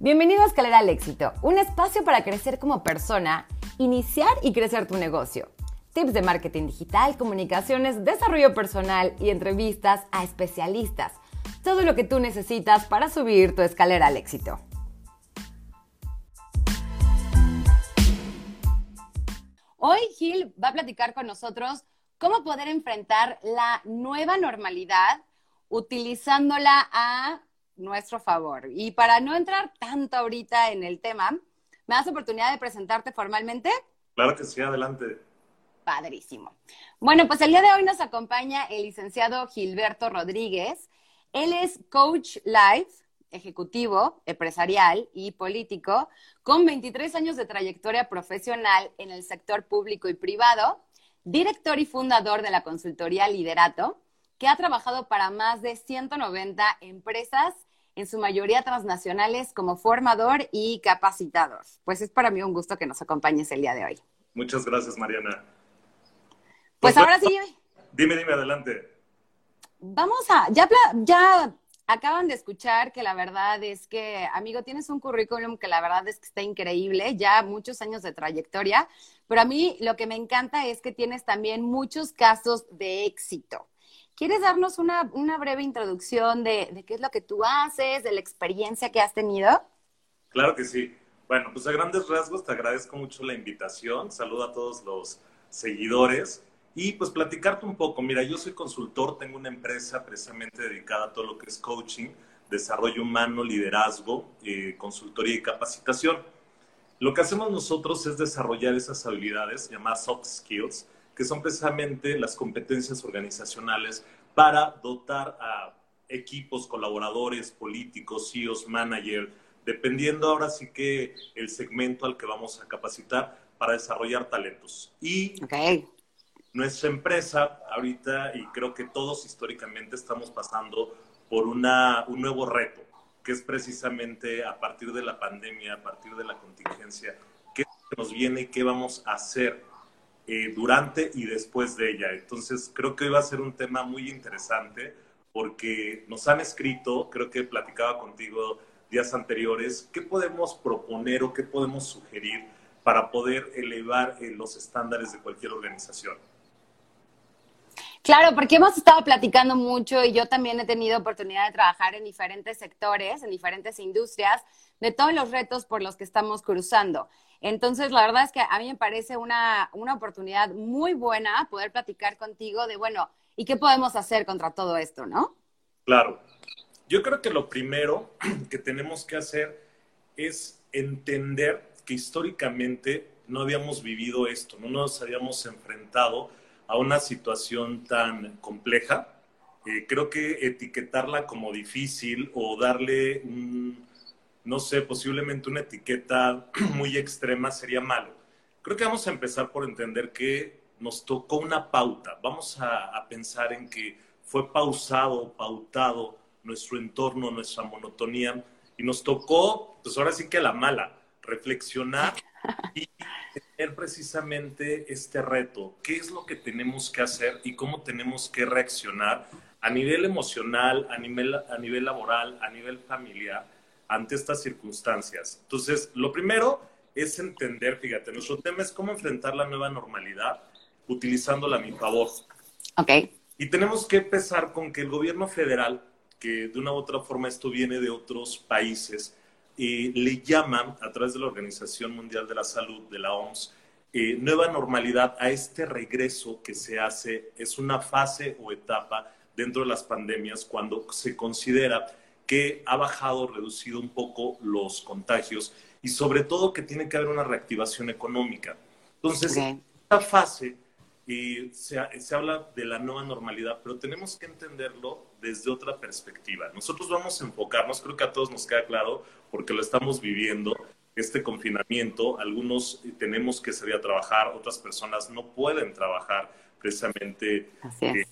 Bienvenido a Escalera al Éxito, un espacio para crecer como persona, iniciar y crecer tu negocio. Tips de marketing digital, comunicaciones, desarrollo personal y entrevistas a especialistas. Todo lo que tú necesitas para subir tu escalera al éxito. Hoy Gil va a platicar con nosotros cómo poder enfrentar la nueva normalidad utilizándola a nuestro favor. Y para no entrar tanto ahorita en el tema, ¿me das oportunidad de presentarte formalmente? Claro que sí, adelante. Padrísimo. Bueno, pues el día de hoy nos acompaña el licenciado Gilberto Rodríguez. Él es coach life, ejecutivo, empresarial y político, con 23 años de trayectoria profesional en el sector público y privado, director y fundador de la consultoría Liderato, que ha trabajado para más de 190 empresas en su mayoría transnacionales como formador y capacitador. Pues es para mí un gusto que nos acompañes el día de hoy. Muchas gracias, Mariana. Pues, pues ahora sí. Dime, dime, adelante. Vamos a, ya, ya acaban de escuchar que la verdad es que, amigo, tienes un currículum que la verdad es que está increíble, ya muchos años de trayectoria, pero a mí lo que me encanta es que tienes también muchos casos de éxito. ¿Quieres darnos una, breve introducción de, qué es lo que tú haces, de la experiencia que has tenido? Claro que sí. Bueno, pues a grandes rasgos te agradezco mucho la invitación. Saludo a todos los seguidores y pues platicarte un poco. Mira, yo soy consultor, tengo una empresa precisamente dedicada a todo lo que es coaching, desarrollo humano, liderazgo, eh, consultoría y capacitación. Lo que hacemos nosotros es desarrollar esas habilidades llamadas soft skills que son precisamente las competencias organizacionales para dotar a equipos, colaboradores, políticos, CEOs, managers, dependiendo ahora sí que el segmento al que vamos a capacitar para desarrollar talentos. Y nuestra empresa ahorita, y creo que todos históricamente estamos pasando por una, un nuevo reto, que es precisamente a partir de la pandemia, a partir de la contingencia, qué nos viene y qué vamos a hacer eh, durante y después de ella. Entonces, creo que hoy va a ser un tema muy interesante porque nos han escrito, creo que platicaba contigo días anteriores, qué podemos proponer o qué podemos sugerir para poder elevar eh, los estándares de cualquier organización. Claro, porque hemos estado platicando mucho y yo también he tenido oportunidad de trabajar en diferentes sectores, en diferentes industrias, de todos los retos por los que estamos cruzando. Entonces, la verdad es que a mí me parece una, una oportunidad muy buena poder platicar contigo de, bueno, ¿y qué podemos hacer contra todo esto, no? Claro. Yo creo que lo primero que tenemos que hacer es entender que históricamente no habíamos vivido esto, no nos habíamos enfrentado a una situación tan compleja. Eh, creo que etiquetarla como difícil o darle un, no sé, posiblemente una etiqueta muy extrema sería malo. Creo que vamos a empezar por entender que nos tocó una pauta. Vamos a, pensar en que fue pausado, pautado nuestro entorno, nuestra monotonía, y nos tocó, pues ahora sí que a la mala, reflexionar y tener precisamente este reto. ¿Qué es lo que tenemos que hacer y cómo tenemos que reaccionar a nivel emocional, a nivel, a nivel laboral, a nivel familiar? Ante estas circunstancias. Entonces, lo primero es entender, fíjate, nuestro tema es cómo enfrentar la nueva normalidad utilizándola a mi favor. Ok. Y tenemos que empezar con que el gobierno federal, que de una u otra forma esto viene de otros países, eh, le llaman a través de la Organización Mundial de la Salud, de la OMS, eh, nueva normalidad a este regreso que se hace, es una fase o etapa dentro de las pandemias cuando se considera que ha bajado, reducido un poco los contagios y sobre todo que tiene que haber una reactivación económica. Entonces, esta fase eh, se, se, habla de la nueva normalidad, pero tenemos que entenderlo desde otra perspectiva. Nosotros vamos a enfocarnos, creo que a todos nos queda claro, porque lo estamos viviendo, este confinamiento, algunos tenemos que salir a trabajar, otras personas no pueden trabajar precisamente eh,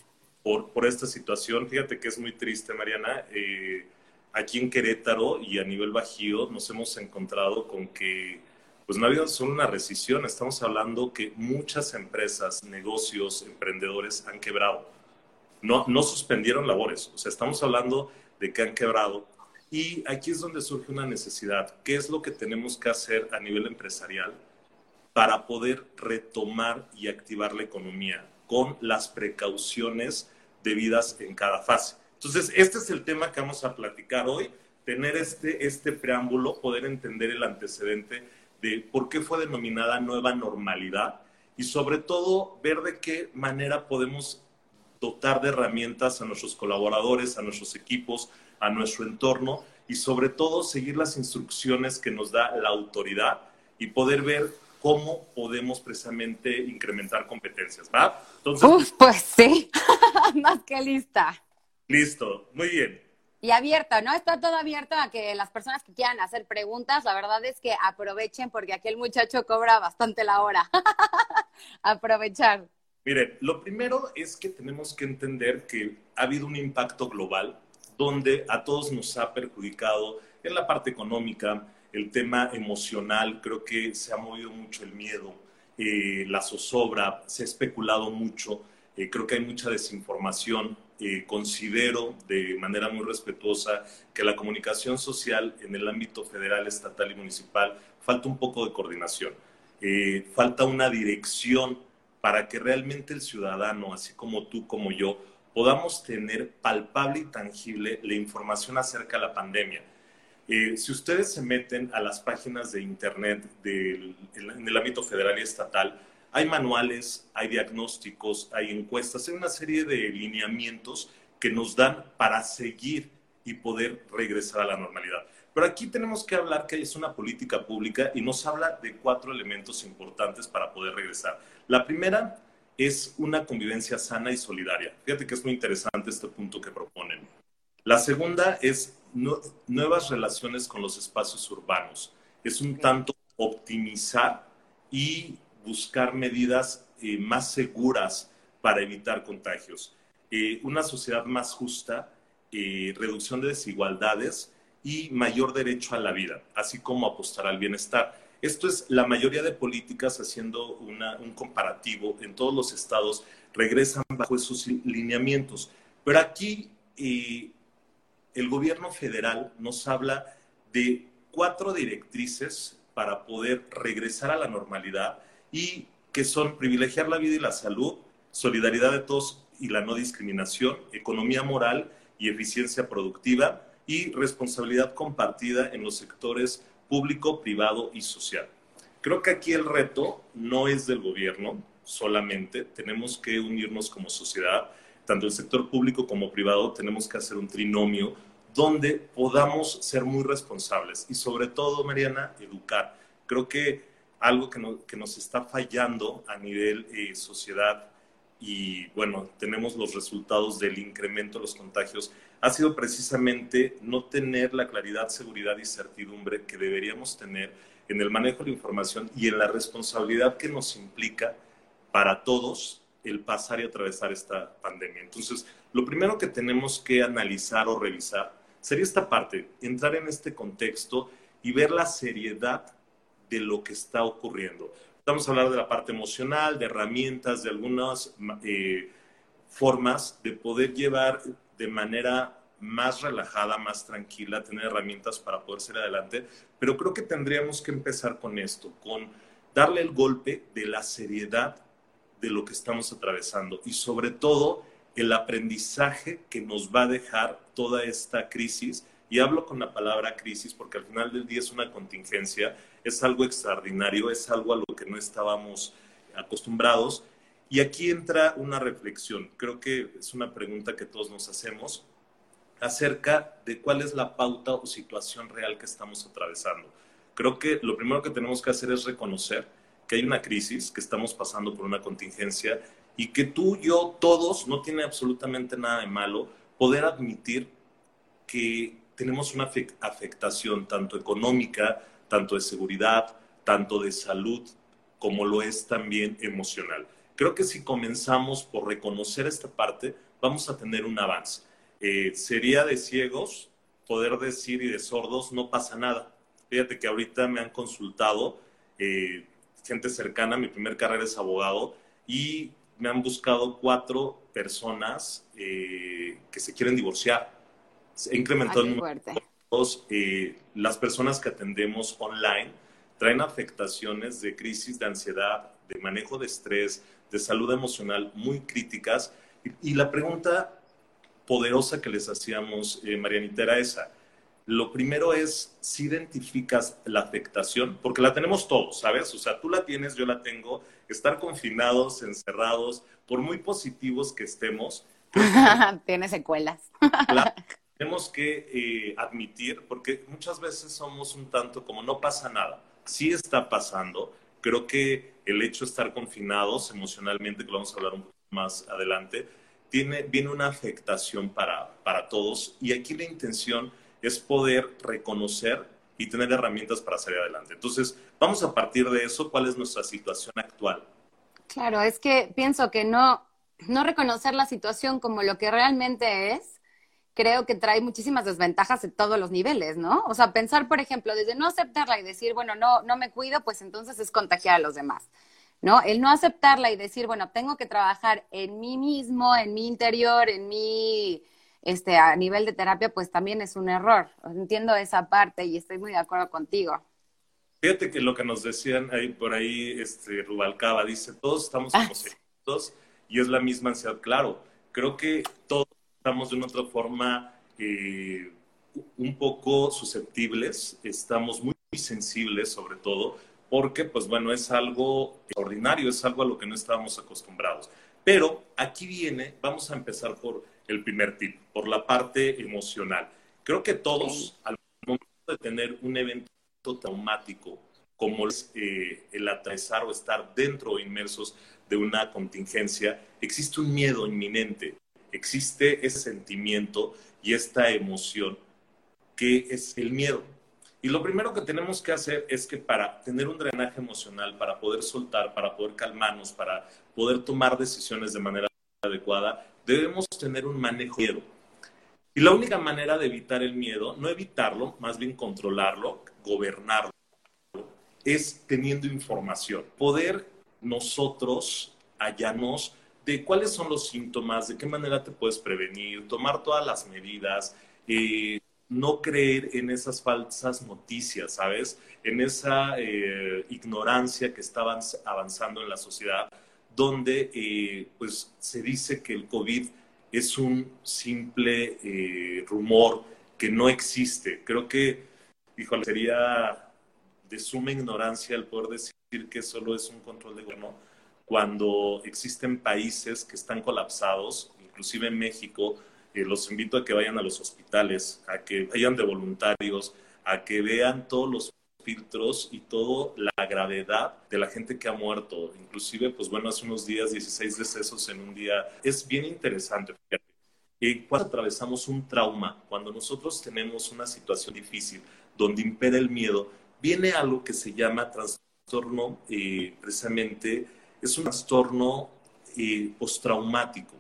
por, por, esta situación. Fíjate que es muy triste, Mariana. Eh, aquí en Querétaro y a nivel bajío nos hemos encontrado con que pues no ha habido solo una recesión, estamos hablando que muchas empresas, negocios, emprendedores han quebrado. No, no suspendieron labores, o sea, estamos hablando de que han quebrado Y aquí es donde surge una necesidad. ¿Qué es lo que tenemos que hacer a nivel empresarial para poder retomar y activar la economía con las precauciones debidas en cada fase? Entonces, este es el tema que vamos a platicar hoy, tener este, este preámbulo, poder entender el antecedente de por qué fue denominada nueva normalidad y sobre todo ver de qué manera podemos dotar de herramientas a nuestros colaboradores, a nuestros equipos, a nuestro entorno y sobre todo seguir las instrucciones que nos da la autoridad y poder ver cómo podemos precisamente incrementar competencias, ¿va? Entonces, pues sí, más que lista. Listo, muy bien. Y abierto, ¿no? Está todo abierto a que las personas que quieran hacer preguntas, la verdad es que aprovechen porque aquí el muchacho cobra bastante la hora. Aprovechar. Mire, lo primero es que tenemos que entender que ha habido un impacto global donde a todos nos ha perjudicado en la parte económica, el tema emocional, creo que se ha movido mucho el miedo, eh, la zozobra, se ha especulado mucho, eh, creo que hay mucha desinformación. Eh, considero de manera muy respetuosa que la comunicación social en el ámbito federal, estatal y municipal falta un poco de coordinación, falta una dirección para que realmente el ciudadano, así como tú, como yo, podamos tener palpable y tangible la información acerca de la pandemia. Eh, si ustedes se meten a las páginas de Internet en el ámbito federal y estatal, hay manuales, hay diagnósticos, hay encuestas, hay una serie de lineamientos que nos dan para seguir y poder regresar a la normalidad. Pero aquí tenemos que hablar que es una política pública y nos habla de cuatro elementos importantes para poder regresar. La primera es una convivencia sana y solidaria. Fíjate que es muy interesante este punto que proponen. La segunda es nuevas relaciones con los espacios urbanos. Es un tanto optimizar y buscar medidas eh, más seguras para evitar contagios. Eh, una sociedad más justa, eh, reducción de desigualdades y mayor derecho a la vida, así como apostar al bienestar. Esto es la mayoría de políticas haciendo un comparativo en todos los estados, regresan bajo esos lineamientos. Pero aquí el gobierno federal nos habla de cuatro directrices para poder regresar a la normalidad y que son privilegiar la vida y la salud, solidaridad de todos y la no discriminación, economía moral y eficiencia productiva y responsabilidad compartida en los sectores público, privado y social. Creo que aquí el reto no es del gobierno solamente, tenemos que unirnos como sociedad, tanto el sector público como privado, tenemos que hacer un trinomio donde podamos ser muy responsables y sobre todo, Mariana, educar. Creo que algo que, nos está fallando a nivel eh, sociedad y bueno, tenemos los resultados del incremento de los contagios, ha sido precisamente no tener la claridad, seguridad y certidumbre que deberíamos tener en el manejo de la información y en la responsabilidad que nos implica para todos el pasar y atravesar esta pandemia. Entonces, lo primero que tenemos que analizar o revisar sería esta parte, entrar en este contexto y ver la seriedad de lo que está ocurriendo. Vamos a hablar de la parte emocional, de herramientas, de algunas eh, formas de poder llevar de manera más relajada, más tranquila, tener herramientas para poder ser adelante. Pero creo que tendríamos que empezar con esto, con darle el golpe de la seriedad de lo que estamos atravesando y sobre todo el aprendizaje que nos va a dejar toda esta crisis. Y hablo con la palabra crisis porque al final del día es una contingencia es algo extraordinario, es algo a lo que no estábamos acostumbrados. Y aquí entra una reflexión, creo que es una pregunta que todos nos hacemos acerca de cuál es la pauta o situación real que estamos atravesando. Creo que lo primero que tenemos que hacer es reconocer que hay una crisis, que estamos pasando por una contingencia y que tú, yo, todos, no tiene absolutamente nada de malo poder admitir que tenemos una afectación tanto económica, tanto de seguridad, tanto de salud, como lo es también emocional. Creo que si comenzamos por reconocer esta parte, vamos a tener un avance. Eh, sería de ciegos poder decir y de sordos no pasa nada. Fíjate que ahorita me han consultado eh, gente cercana, mi primer carrera es abogado, y me han buscado cuatro personas eh, que se quieren divorciar. Se ha incrementado el número eh, las personas que atendemos online traen afectaciones de crisis de ansiedad, de manejo de estrés, de salud emocional muy críticas. Y, la pregunta poderosa que les hacíamos, eh, Marianita, era esa. Lo primero es si identificas la afectación, porque la tenemos todos, ¿sabes? O sea, tú la tienes, yo la tengo, estar confinados, encerrados, por muy positivos que estemos. Tiene secuelas. Tenemos que eh, admitir, porque muchas veces somos un tanto como no pasa nada, sí está pasando. Creo que el hecho de estar confinados emocionalmente, que lo vamos a hablar un poco más adelante, tiene, viene una afectación para, para todos y aquí la intención es poder reconocer y tener herramientas para salir adelante. Entonces, vamos a partir de eso, ¿cuál es nuestra situación actual? Claro, es que pienso que no, no reconocer la situación como lo que realmente es, creo que trae muchísimas desventajas en todos los niveles, ¿no? O sea, pensar, por ejemplo, desde no aceptarla y decir, bueno, no, no me cuido, pues entonces es contagiar a los demás, ¿no? El no aceptarla y decir, bueno, tengo que trabajar en mí mismo, en mi interior, en mi, este, a nivel de terapia, pues también es un error. Entiendo esa parte y estoy muy de acuerdo contigo. Fíjate que lo que nos decían ahí por ahí, este, Rubalcaba dice, todos estamos ah, y es la misma ansiedad. Claro, creo que todos estamos de una otra forma eh, un poco susceptibles, estamos muy, sensibles sobre todo, porque pues bueno, es algo ordinario, es algo a lo que no estábamos acostumbrados. Pero aquí viene, vamos a empezar por el primer tip, por la parte emocional. Creo que todos, al momento de tener un evento traumático, como es eh, el atravesar o estar dentro o inmersos de una contingencia, existe un miedo inminente existe ese sentimiento y esta emoción que es el miedo. Y lo primero que tenemos que hacer es que para tener un drenaje emocional, para poder soltar, para poder calmarnos, para poder tomar decisiones de manera adecuada, debemos tener un manejo de miedo. Y la única manera de evitar el miedo, no evitarlo, más bien controlarlo, gobernarlo, es teniendo información. Poder nosotros hallarnos de cuáles son los síntomas, de qué manera te puedes prevenir, tomar todas las medidas, eh, no creer en esas falsas noticias, ¿sabes? En esa eh, ignorancia que está avanzando en la sociedad, donde eh, pues se dice que el COVID es un simple rumor que no existe. Creo que, híjole, sería de suma ignorancia el poder decir que solo es un control de gobierno cuando existen países que están colapsados, inclusive en México, eh, los invito a que vayan a los hospitales, a que vayan de voluntarios, a que vean todos los filtros y toda la gravedad de la gente que ha muerto. Inclusive, pues bueno, hace unos días, 16 decesos en un día. Es bien interesante. Y cuando atravesamos un trauma, cuando nosotros tenemos una situación difícil donde impera el miedo, viene algo que se llama trastorno eh, precisamente es un trastorno eh, postraumático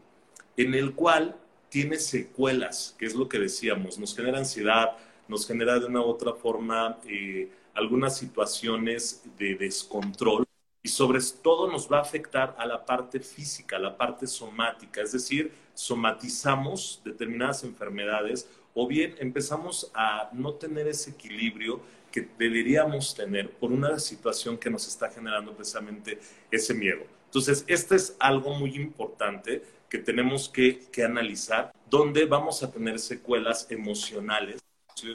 en el cual tiene secuelas, que es lo que decíamos, nos genera ansiedad, nos genera de una u otra forma eh, algunas situaciones de descontrol y sobre todo nos va a afectar a la parte física, a la parte somática, es decir, somatizamos determinadas enfermedades o bien empezamos a no tener ese equilibrio que deberíamos tener por una situación que nos está generando precisamente ese miedo. Entonces, este es algo muy importante que tenemos que, que analizar, donde vamos a tener secuelas emocionales,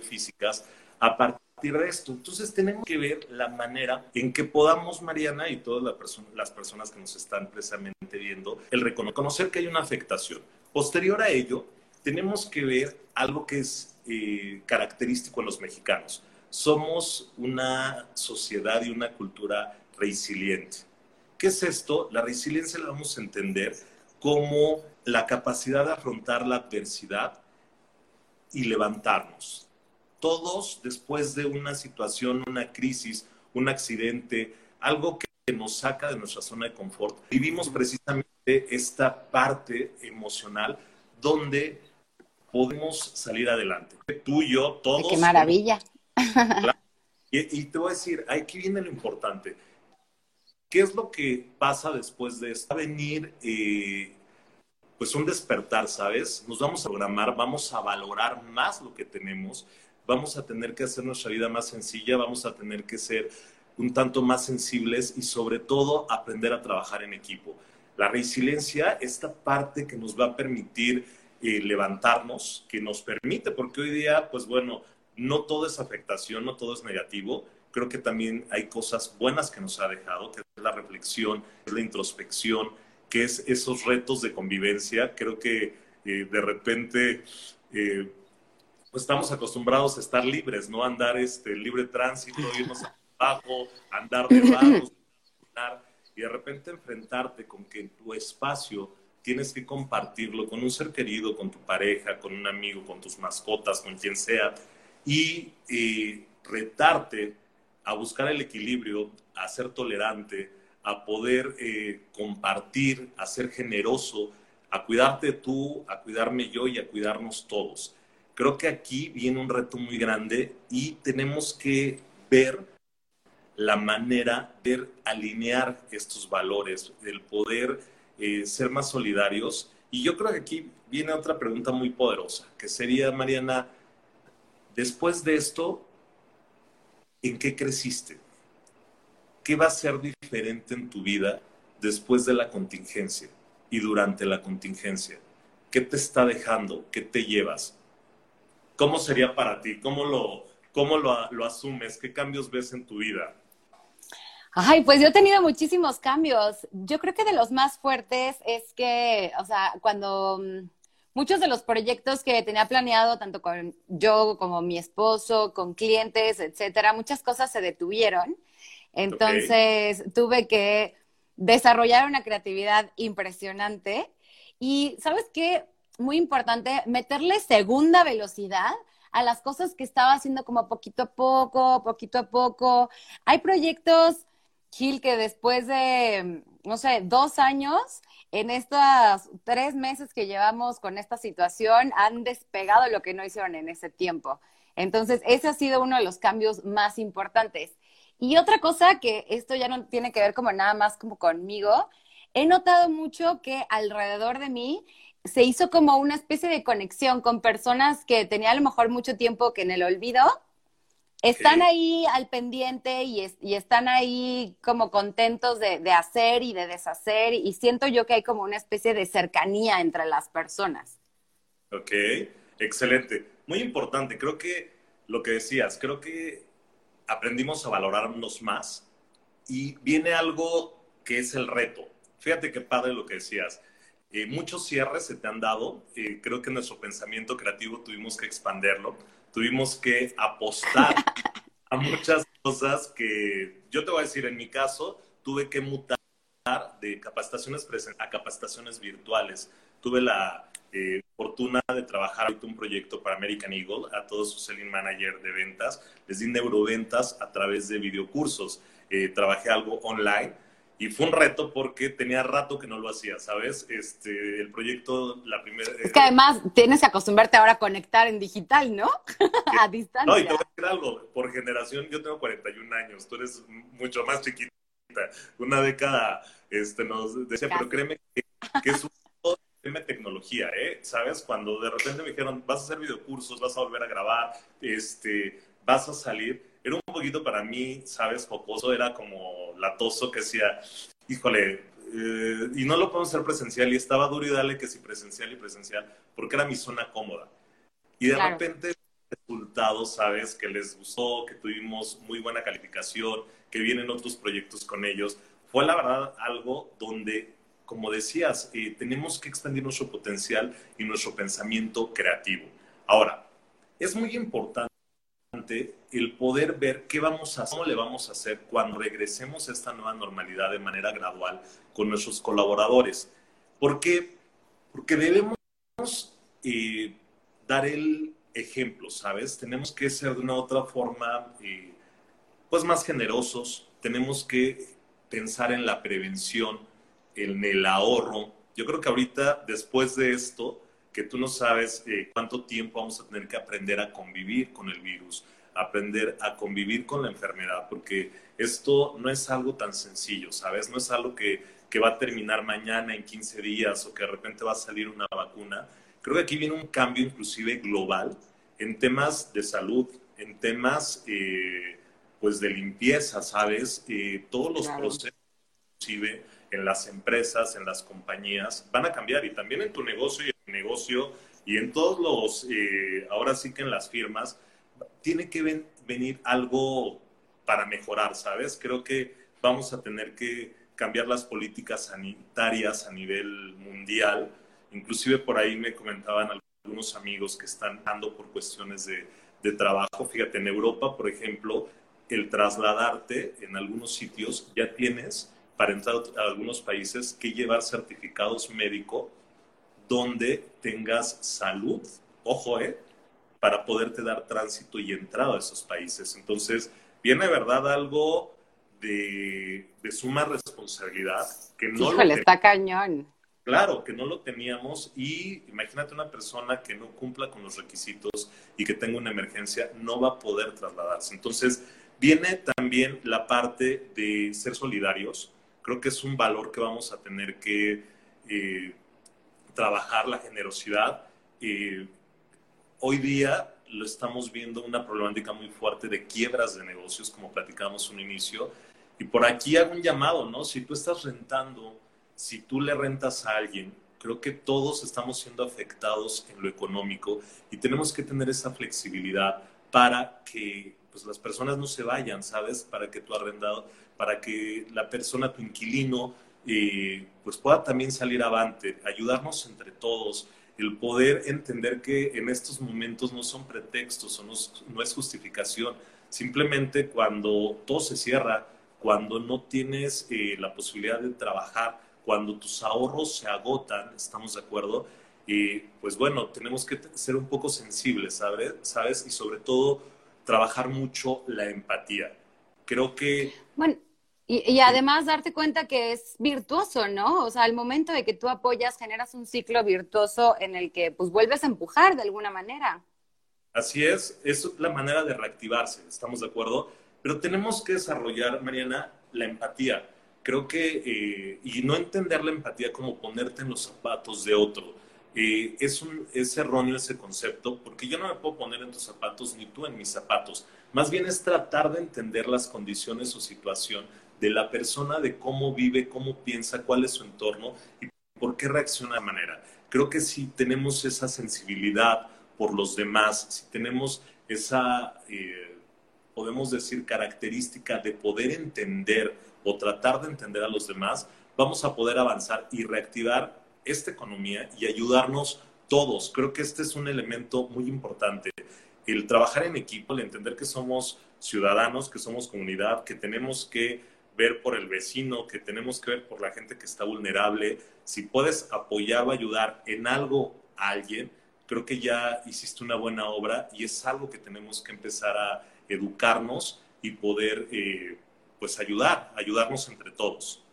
físicas, a partir de esto. Entonces, tenemos que ver la manera en que podamos, Mariana, y todas las personas que nos están precisamente viendo, el reconocer que hay una afectación. Posterior a ello, tenemos que ver algo que es eh, característico en los mexicanos somos una sociedad y una cultura resiliente. ¿Qué es esto? La resiliencia la vamos a entender como la capacidad de afrontar la adversidad y levantarnos. Todos, después de una situación, una crisis, un accidente, algo que nos saca de nuestra zona de confort, vivimos precisamente esta parte emocional donde podemos salir adelante. Tú y yo, todos. ¡Qué maravilla! Y, te voy a decir, aquí viene lo importante. ¿Qué es lo que pasa después de esto? Va a venir eh, pues un despertar, ¿sabes? Nos vamos a programar, vamos a valorar más lo que tenemos, vamos a tener que hacer nuestra vida más sencilla, vamos a tener que ser un tanto más sensibles y sobre todo aprender a trabajar en equipo. La resiliencia, esta parte que nos va a permitir eh, levantarnos, que nos permite, porque hoy día, pues bueno, no todo es afectación, no todo es negativo. Creo que también hay cosas buenas que nos ha dejado, que es la reflexión, es la introspección, que es esos retos de convivencia. Creo que eh, de repente eh, pues estamos acostumbrados a estar libres, ¿no? Andar este, libre tránsito, irnos a trabajo, andar de vagos, y de repente enfrentarte con que en tu espacio tienes que compartirlo con un ser querido, con tu pareja, con un amigo, con tus mascotas, con quien sea, y retarte a buscar el equilibrio, a ser tolerante, a poder eh, compartir, a ser generoso, a cuidarte tú, a cuidarme yo y a cuidarnos todos. Creo que aquí viene un reto muy grande y tenemos que ver la manera de alinear estos valores, el poder eh, ser más solidarios. Y yo creo que aquí viene otra pregunta muy poderosa, que sería, Mariana, después de esto, ¿en qué creciste? ¿Qué va a ser diferente en tu vida después de la contingencia y durante la contingencia? ¿Qué te está dejando? ¿Qué te llevas? ¿Cómo sería para ti? ¿Cómo lo, cómo lo, asumes? ¿Qué cambios ves en tu vida? Ay, pues yo he tenido muchísimos cambios. Yo creo que de los más fuertes es que, o sea, cuando mm, muchos de los proyectos que tenía planeado, tanto con yo como mi esposo, con clientes, etcétera, muchas cosas se detuvieron. Entonces tuve que desarrollar una creatividad impresionante. Y, ¿sabes qué? muy importante meterle segunda velocidad a las cosas que estaba haciendo como poquito a poco, poquito a poco. Hay proyectos, Gil, que después de, no sé, dos años, en estos tres meses que llevamos con esta situación, han despegado lo que no hicieron en ese tiempo. Entonces, ese ha sido uno de los cambios más importantes. Y otra cosa que esto ya no tiene que ver como nada más como conmigo, he notado mucho que alrededor de mí se hizo como una especie de conexión con personas que tenía a lo mejor mucho tiempo que en el olvido, están ahí al pendiente y, están ahí como contentos de, hacer y de deshacer y siento yo que hay como una especie de cercanía entre las personas. Ok, excelente. Muy importante, creo que lo que decías, creo que aprendimos a valorarnos más y viene algo que es el reto. Fíjate qué padre lo que decías eh, muchos cierres se te han dado. Eh, creo que nuestro pensamiento creativo tuvimos que expanderlo. Tuvimos que apostar a muchas cosas que yo te voy a decir, en mi caso, tuve que mutar de capacitaciones a capacitaciones virtuales. Tuve la eh, fortuna de trabajar un proyecto para American Eagle, a todos sus selling manager de ventas. Les di neuroventas a través de videocursos. trabajé algo online y fue un reto porque tenía rato que no lo hacía, ¿sabes? Este, el proyecto, la primera... Es que además tienes que acostumbrarte ahora a conectar en digital, ¿no? a distancia. No, y te voy a decir algo, por generación, yo tengo 41 años, tú eres mucho más chiquita, una década este, nos decía, pero créeme que, es un tema de tecnología, ¿eh? ¿Sabes? Cuando de repente me dijeron, vas a hacer videocursos, vas a volver a grabar, este, vas a salir era un poquito para mí, ¿sabes? Jocoso, era como latoso que decía, híjole, eh, y no lo podemos hacer presencial, y estaba duro y dale que si presencial y presencial, porque era mi zona cómoda. Y de repente, resultados, ¿sabes? Que les gustó, que tuvimos muy buena calificación, que vienen otros proyectos con ellos. Fue la verdad algo donde, como decías, eh, tenemos que expandir nuestro potencial y nuestro pensamiento creativo. Ahora, es muy importante el poder ver qué vamos a hacer, cómo le vamos a hacer cuando regresemos a esta nueva normalidad de manera gradual con nuestros colaboradores. ¿Por qué? Porque debemos eh, dar el ejemplo, ¿sabes? Tenemos que ser de una otra forma, eh, pues más generosos, tenemos que pensar en la prevención, en el ahorro. Yo creo que ahorita, después de esto, que tú no sabes eh, cuánto tiempo vamos a tener que aprender a convivir con el virus, aprender a convivir con la enfermedad, porque esto no es algo tan sencillo, ¿sabes? No es algo que, que va a terminar mañana en 15 días o que de repente va a salir una vacuna. Creo que aquí viene un cambio inclusive global en temas de salud, en temas eh, pues de limpieza, ¿sabes? Eh, todos los procesos, inclusive en las empresas, en las compañías, van a cambiar y también en tu negocio y negocio y en todos los, eh, ahora sí que en las firmas, tiene que venir algo para mejorar, ¿sabes? Creo que vamos a tener que cambiar las políticas sanitarias a nivel mundial. Inclusive por ahí me comentaban algunos amigos que están dando por cuestiones de, de trabajo. Fíjate, en Europa, por ejemplo, el trasladarte en algunos sitios ya tienes para entrar a algunos países que llevar certificados médicos donde tengas salud, ojo, eh, para poderte dar tránsito y entrada a esos países. Entonces, viene verdad algo de, suma responsabilidad que no Híjole, está cañón. Claro, que no lo teníamos y imagínate una persona que no cumpla con los requisitos y que tenga una emergencia, no va a poder trasladarse. Entonces, viene también la parte de ser solidarios. Creo que es un valor que vamos a tener que eh, trabajar, la generosidad. Eh, hoy día lo estamos viendo una problemática muy fuerte de quiebras de negocios, como platicábamos un inicio. Y por aquí hago un llamado, ¿no? Si tú estás rentando si tú le rentas a alguien, creo que todos estamos siendo afectados en lo económico y tenemos que tener esa flexibilidad para que pues, las personas no se vayan, ¿sabes? Para que tu arrendado, para que la persona, tu inquilino, eh, pues pueda también salir avante, ayudarnos entre todos, el poder entender que en estos momentos no son pretextos o no, no es justificación, simplemente cuando todo se cierra, cuando no tienes eh, la posibilidad de trabajar, cuando tus ahorros se agotan, ¿estamos de acuerdo? Y pues bueno, tenemos que ser un poco sensibles, ¿sabes? ¿sabes? Y sobre todo trabajar mucho la empatía. Creo que... Bueno, y, además darte cuenta que es virtuoso, ¿no? O sea, al momento de que tú apoyas, generas un ciclo virtuoso en el que pues vuelves a empujar de alguna manera. Así es, es la manera de reactivarse, ¿estamos de acuerdo? Pero tenemos que desarrollar, Mariana, la empatía creo que, eh, y no entender la empatía como ponerte en los zapatos de otro, eh, es, un, es erróneo ese concepto, porque yo no me puedo poner en tus zapatos ni tú en mis zapatos. Más bien es tratar de entender las condiciones o situación de la persona, de cómo vive, cómo piensa, cuál es su entorno y por qué reacciona de manera. Creo que si tenemos esa sensibilidad por los demás, si tenemos esa, eh, podemos decir, característica de poder entender o tratar de entender a los demás, vamos a poder avanzar y reactivar esta economía y ayudarnos todos. Creo que este es un elemento muy importante. El trabajar en equipo, el entender que somos ciudadanos, que somos comunidad, que tenemos que ver por el vecino, que tenemos que ver por la gente que está vulnerable. Si puedes apoyar o ayudar en algo a alguien, creo que ya hiciste una buena obra y es algo que tenemos que empezar a educarnos y poder eh, pues ayudar, ayudarnos entre todos.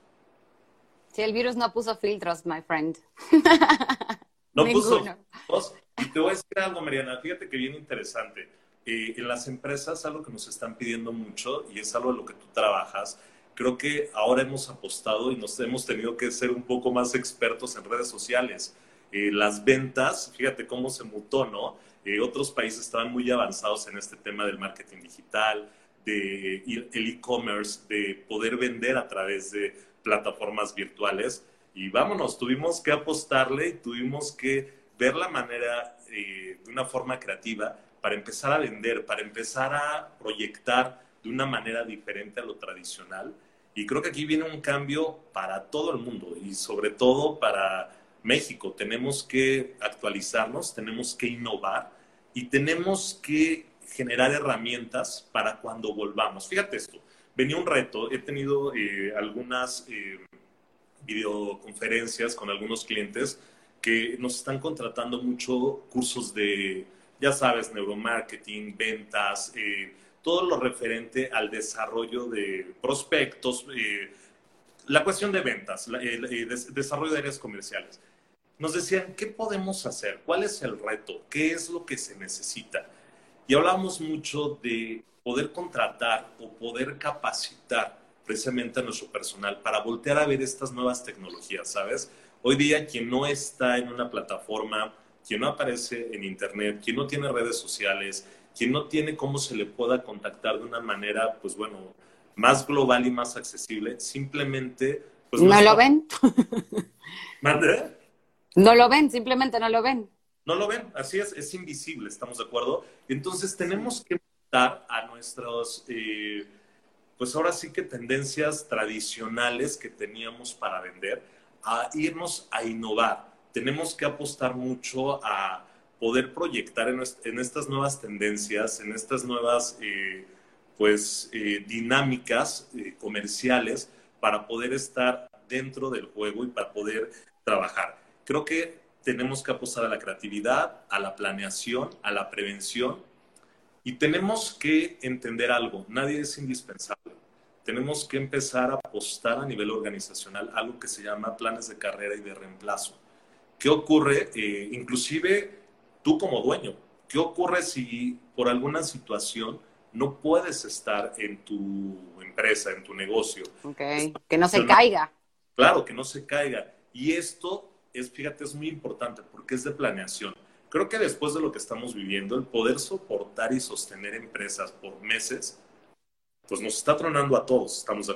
Sí, el virus no puso filtros, my friend. No puso filtros. Y te voy a decir algo, Mariana, fíjate que bien interesante. Eh, en las empresas, algo que nos están pidiendo mucho, y es algo en lo que tú trabajas, creo que ahora hemos apostado y nos hemos tenido que ser un poco más expertos en redes sociales. Eh, las ventas, fíjate cómo se mutó, ¿no? Eh, otros países estaban muy avanzados en este tema del marketing digital, de e-commerce, de poder vender a través de plataformas virtuales. Y vámonos, tuvimos que apostarle y tuvimos que ver la manera eh, de una forma creativa para empezar a vender, para empezar a proyectar de una manera diferente a lo tradicional. Y creo que aquí viene un cambio para todo el mundo y sobre todo para México. Tenemos que actualizarnos, tenemos que innovar y tenemos que generar herramientas para cuando volvamos. Fíjate esto, venía un reto, he tenido eh, algunas eh, videoconferencias con algunos clientes que nos están contratando mucho cursos de, ya sabes, neuromarketing, ventas, eh, todo lo referente al desarrollo de prospectos, la cuestión de ventas, el desarrollo de áreas comerciales. Nos decían, ¿qué podemos hacer? ¿Cuál es el reto? ¿Qué es lo que se necesita? Y hablamos mucho de poder contratar o poder capacitar precisamente a nuestro personal para voltear a ver estas nuevas tecnologías, ¿sabes? Hoy día quien no está en una plataforma quien no aparece en Internet, quien no tiene redes sociales, quien no tiene cómo se le pueda contactar de una manera, pues bueno, más global y más accesible, simplemente... Pues, ¿No, lo ven? ¿Mande? No lo ven, simplemente no lo ven. No lo ven, así es, es invisible, ¿estamos de acuerdo? Entonces tenemos que dar a nuestros, eh, pues ahora sí que tendencias tradicionales que teníamos para vender, a irnos a innovar. Tenemos que apostar mucho a poder proyectar en, estas nuevas tendencias, en estas nuevas eh, pues, eh, dinámicas comerciales para poder estar dentro del juego y para poder trabajar. Creo que tenemos que apostar a la creatividad, a la planeación, a la prevención y tenemos que entender algo, nadie es indispensable. Tenemos que empezar a apostar a nivel organizacional algo que se llama planes de carrera y de reemplazo. ¿Qué ocurre? Eh, inclusive tú como dueño, ¿qué ocurre si por alguna situación no puedes estar en tu empresa, en tu negocio? Okay. Que no se caiga. Claro, que no se caiga. Y esto es, fíjate, es muy importante porque es de planeación. Creo que después de lo que estamos viviendo, el poder soportar y sostener empresas por meses, pues nos está tronando a todos. Estamos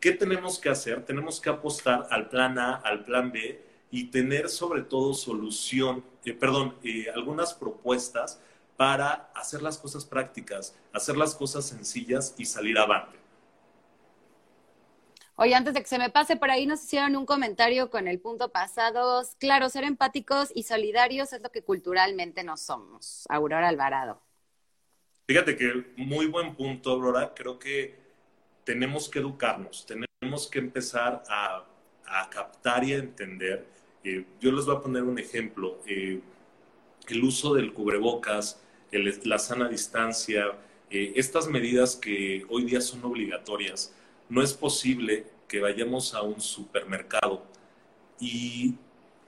¿Qué tenemos que hacer? Tenemos que apostar al plan A, al plan B y tener sobre todo solución, eh, perdón, eh, algunas propuestas para hacer las cosas prácticas, hacer las cosas sencillas y salir avante. Oye, antes de que se me pase, por ahí nos hicieron un comentario con el punto pasado. Claro, ser empáticos y solidarios es lo que culturalmente no somos. Aurora Alvarado. Fíjate que muy buen punto, Aurora. Creo que tenemos que educarnos, tenemos que empezar a, captar y a entender. Eh, yo les voy a poner un ejemplo. Eh, el uso del cubrebocas, la sana distancia, eh, estas medidas que hoy día son obligatorias no es posible que vayamos a un supermercado y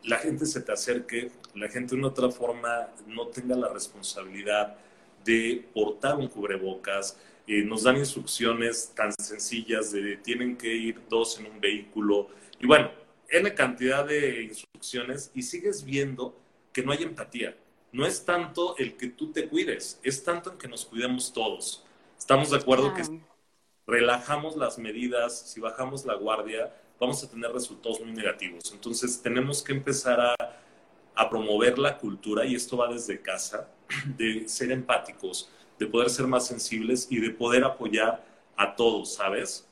la gente se te acerque, la gente de una otra forma no tenga la responsabilidad de portar un cubrebocas. Eh, nos dan instrucciones tan sencillas de tienen que ir dos en un vehículo. Y bueno, N cantidad de instrucciones y sigues viendo que no hay empatía. No es tanto el que tú te cuides, es tanto en que nos cuidemos todos. Estamos de acuerdo que relajamos las medidas, si bajamos la guardia, vamos a tener resultados muy negativos. Entonces tenemos que empezar a, promover la cultura, y esto va desde casa, de ser empáticos, de poder ser más sensibles y de poder apoyar a todos, ¿sabes?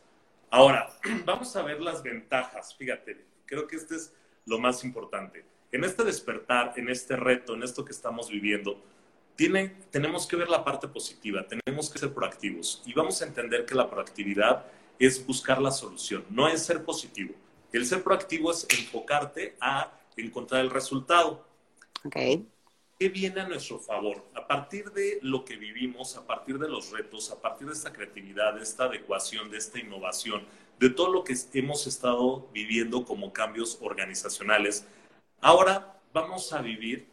Ahora, vamos a ver las ventajas. Fíjate, creo que este es lo más importante. En este despertar, en este reto, en esto que estamos viviendo, tenemos que ver la parte positiva, tenemos que ser proactivos y vamos a entender que la proactividad es buscar la solución, no es ser positivo. El ser proactivo es enfocarte a encontrar el resultado. Okay. ¿Qué viene a nuestro favor? A partir de lo que vivimos, a partir de los retos, a partir de esta creatividad, de esta adecuación, de esta innovación, de todo lo que hemos estado viviendo como cambios organizacionales, ahora vamos a vivir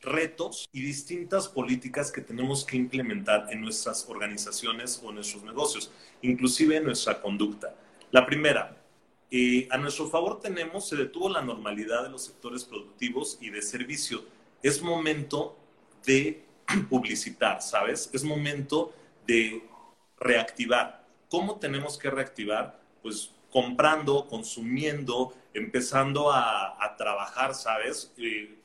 retos y distintas políticas que tenemos que implementar en nuestras organizaciones o nuestros negocios, inclusive en nuestra conducta. La primera, eh, a nuestro favor tenemos, se detuvo la normalidad de los sectores productivos y de servicio. Es momento de publicitar, ¿sabes? Es momento de reactivar. ¿Cómo tenemos que reactivar? Pues comprando, consumiendo, empezando a, trabajar, ¿sabes? Eh,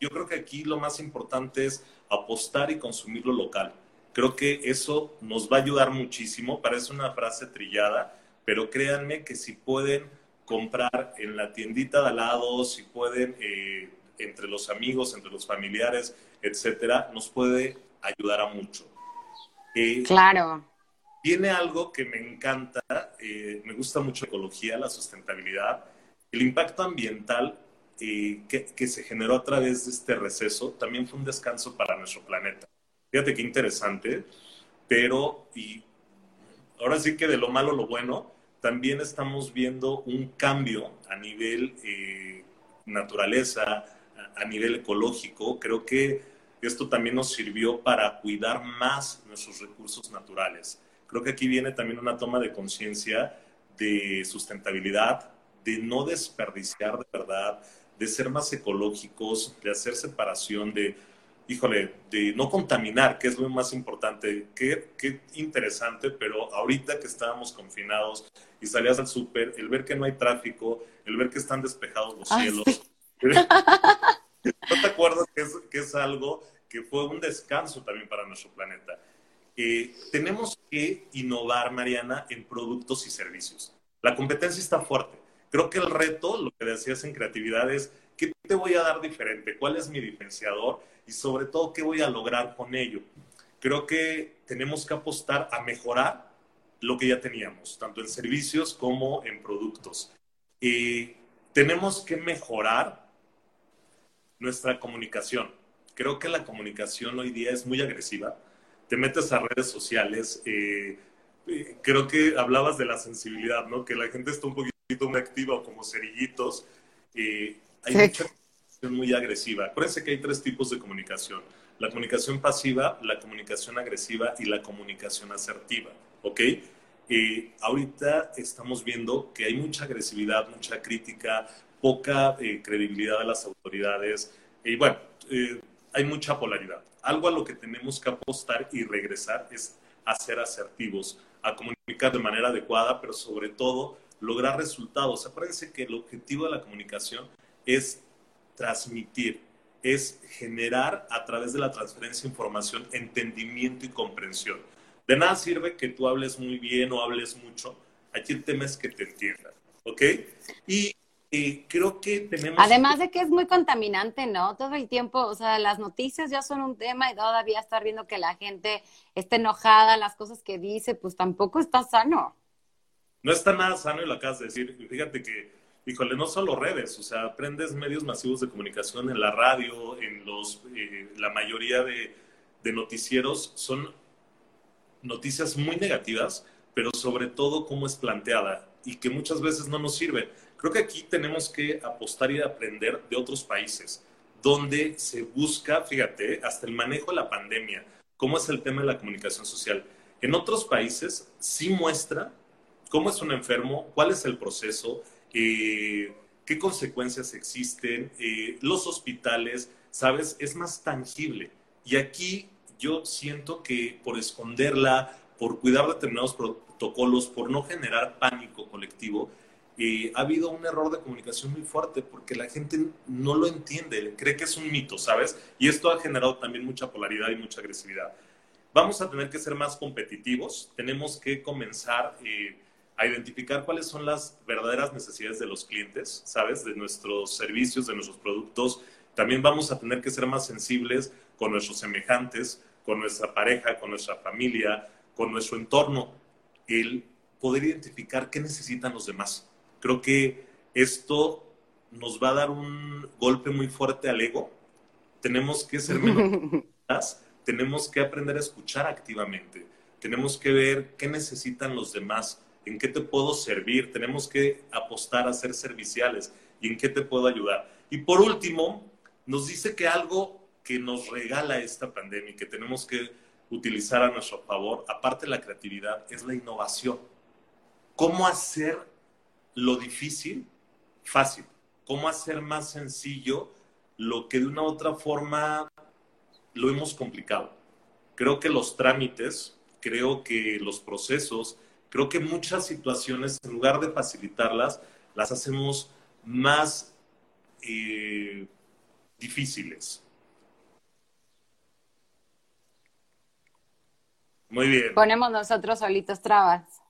yo creo que aquí lo más importante es apostar y consumir lo local. Creo que eso nos va a ayudar muchísimo. Parece una frase trillada, pero créanme que si pueden comprar en la tiendita de al lado, si pueden eh, entre los amigos, entre los familiares, etcétera, nos puede ayudar a mucho. Eh, claro. Tiene algo que me encanta, eh, me gusta mucho la ecología, la sustentabilidad, el impacto ambiental que, se generó a través de este receso también fue un descanso para nuestro planeta. Fíjate qué interesante, pero y ahora sí que de lo malo lo bueno, también estamos viendo un cambio a nivel eh, naturaleza, a nivel ecológico. Creo que esto también nos sirvió para cuidar más nuestros recursos naturales. Creo que aquí viene también una toma de conciencia de sustentabilidad, de no desperdiciar de verdad, de ser más ecológicos, de hacer separación, de, híjole, de no contaminar, que es lo más importante. Qué, qué interesante, pero ahorita que estábamos confinados y salías al súper, el ver que no hay tráfico, el ver que están despejados los cielos. ¿No te acuerdas que es, que es algo que fue un descanso también para nuestro planeta? Eh, tenemos que innovar, Mariana, en productos y servicios. La competencia está fuerte. Creo que el reto, lo que decías en creatividad, es qué te voy a dar diferente, cuál es mi diferenciador y sobre todo qué voy a lograr con ello. Creo que tenemos que apostar a mejorar lo que ya teníamos, tanto en servicios como en productos. Y tenemos que mejorar nuestra comunicación. Creo que la comunicación hoy día es muy agresiva. Te metes a redes sociales. Eh, eh, creo que hablabas de la sensibilidad, ¿no? Que la gente está un poquito muy activa o como cerillitos. Eh, hay mucha comunicación muy agresiva. Acuérdense que hay tres tipos de comunicación. La comunicación pasiva, la comunicación agresiva y la comunicación asertiva, ¿ok? Eh, ahorita estamos viendo que hay mucha agresividad, mucha crítica, poca eh, credibilidad de las autoridades y bueno, hay mucha polaridad. Algo a lo que tenemos que apostar y regresar es a ser asertivos, a comunicar de manera adecuada, pero sobre todo lograr resultados. Acuérdense que el objetivo de la comunicación es transmitir, es generar a través de la transferencia de información entendimiento y comprensión. De nada sirve que tú hables muy bien o hables mucho. Aquí el tema es que te entiendan, ¿ok? Y creo que tenemos... Además de que es muy contaminante, ¿no? Todo el tiempo, o sea, las noticias ya son un tema y todavía estar viendo que la gente está enojada, las cosas que dice, pues tampoco está sano. No está nada sano y lo acabas de decir. Fíjate que, híjole, no solo redes, o sea, aprendes medios masivos de comunicación en la radio, en los, eh, la mayoría de, de noticieros son noticias muy negativas, pero sobre todo cómo es planteada y que muchas veces no nos sirve. Creo que aquí tenemos que apostar y aprender de otros países, donde se busca, fíjate, hasta el manejo de la pandemia, cómo es el tema de la comunicación social. En otros países sí muestra cómo es un enfermo, cuál es el proceso, eh, qué consecuencias existen, eh, los hospitales, ¿sabes? Es más tangible. Y aquí yo siento que por esconderla, por cuidar determinados protocolos, por no generar pánico colectivo, ha habido un error de comunicación muy fuerte porque la gente no lo entiende, cree que es un mito, ¿sabes? Y esto ha generado también mucha polaridad y mucha agresividad. Vamos a tener que ser más competitivos, tenemos que comenzar eh, a identificar cuáles son las verdaderas necesidades de los clientes, ¿sabes? De nuestros servicios, de nuestros productos. También vamos a tener que ser más sensibles con nuestros semejantes, con nuestra pareja, con nuestra familia, con nuestro entorno. El poder identificar qué necesitan los demás Creo que esto nos va a dar un golpe muy fuerte al ego. Tenemos que ser menos, tenemos que aprender a escuchar activamente, tenemos que ver qué necesitan los demás, en qué te puedo servir, tenemos que apostar a ser serviciales y en qué te puedo ayudar. Y por último, nos dice que algo que nos regala esta pandemia y que tenemos que utilizar a nuestro favor, aparte de la creatividad, es la innovación. ¿Cómo hacer lo difícil fácil, cómo hacer más sencillo lo que de una u otra forma lo hemos complicado. Creo que los trámites, creo que los procesos, creo que muchas situaciones, en lugar de facilitarlas, las hacemos más eh, difíciles. Muy bien. Ponemos nosotros solitos trabas.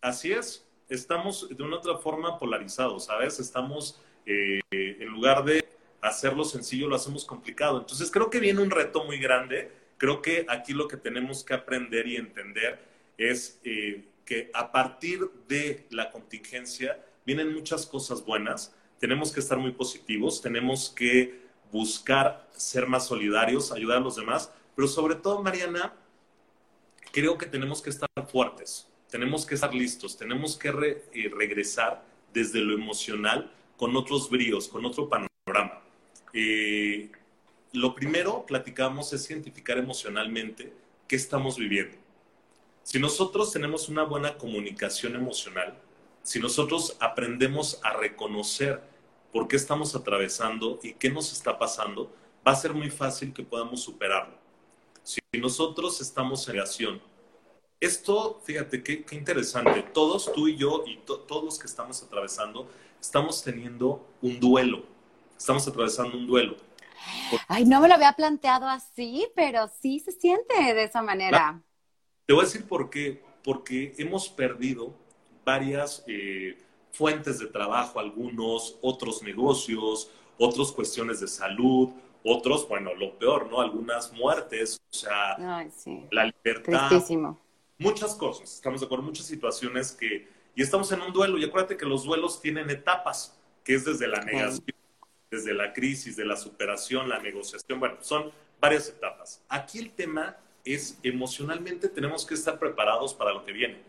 Así es estamos de una otra forma polarizados, ¿sabes? Estamos, eh, en lugar de hacerlo sencillo, lo hacemos complicado. Entonces creo que viene un reto muy grande. Creo que aquí lo que tenemos que aprender y entender es eh, que a partir de la contingencia vienen muchas cosas buenas. Tenemos que estar muy positivos, tenemos que buscar ser más solidarios, ayudar a los demás, pero sobre todo, Mariana, creo que tenemos que estar fuertes tenemos que estar listos, tenemos que eh, regresar desde lo emocional con otros bríos, con otro panorama. Eh, lo primero, platicamos, es identificar emocionalmente qué estamos viviendo. Si nosotros tenemos una buena comunicación emocional, si nosotros aprendemos a reconocer por qué estamos atravesando y qué nos está pasando, va a ser muy fácil que podamos superarlo. Si nosotros estamos en negación, esto, fíjate, qué, interesante, todos, tú y yo y todos los que estamos atravesando, estamos teniendo un duelo, estamos atravesando un duelo. Ay, no me lo había planteado así, pero sí se siente de esa manera. Te voy a decir por qué. Porque hemos perdido varias eh, fuentes de trabajo, algunos, otros negocios, otras cuestiones de salud, otros, bueno, lo peor, ¿no? Algunas muertes, o sea, la libertad. Tristísimo. Muchas cosas, estamos de acuerdo, muchas situaciones que, y estamos en un duelo, y acuérdate que los duelos tienen etapas, que es desde la negación, desde la crisis, de la superación, la negociación, bueno, son varias etapas. Aquí el tema es emocionalmente tenemos que estar preparados para lo que viene.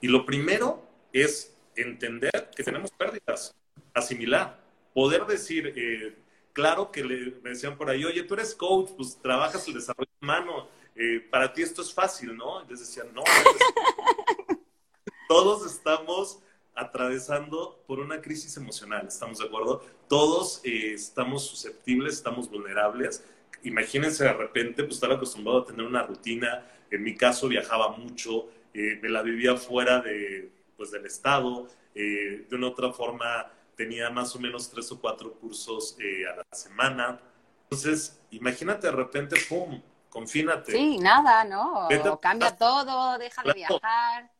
Y lo primero es entender que tenemos pérdidas, asimilar, poder decir, eh, claro que le, me decían por ahí, oye, tú eres coach, pues trabajas el desarrollo humano, eh, para ti esto es fácil, ¿no? Y les decían, no, todos estamos atravesando por una crisis emocional, ¿estamos de acuerdo? Todos eh, estamos susceptibles, estamos vulnerables. Imagínense de repente, pues estar acostumbrado a tener una rutina. En mi caso viajaba mucho, eh, me la vivía fuera de, pues, del estado. Eh, de una otra forma tenía más o menos tres o cuatro cursos a la semana. Entonces, imagínate de repente, ¡pum! Confínate. Sí, nada, ¿no? cambia todo, deja de viajar.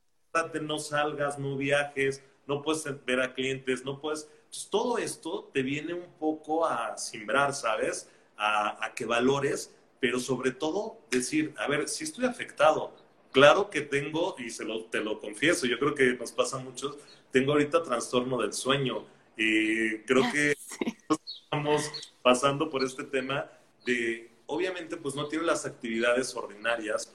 No salgas, no viajes, no puedes ver a clientes, no puedes... todo esto te viene un poco a simbrar, ¿sabes? A, que valores, pero sobre todo decir, a ver, si estoy afectado, claro que tengo, y se lo, te lo confieso, yo creo que nos pasa a muchos, tengo ahorita trastorno del sueño y creo que estamos pasando por este tema de, obviamente, pues no tiene las actividades ordinarias,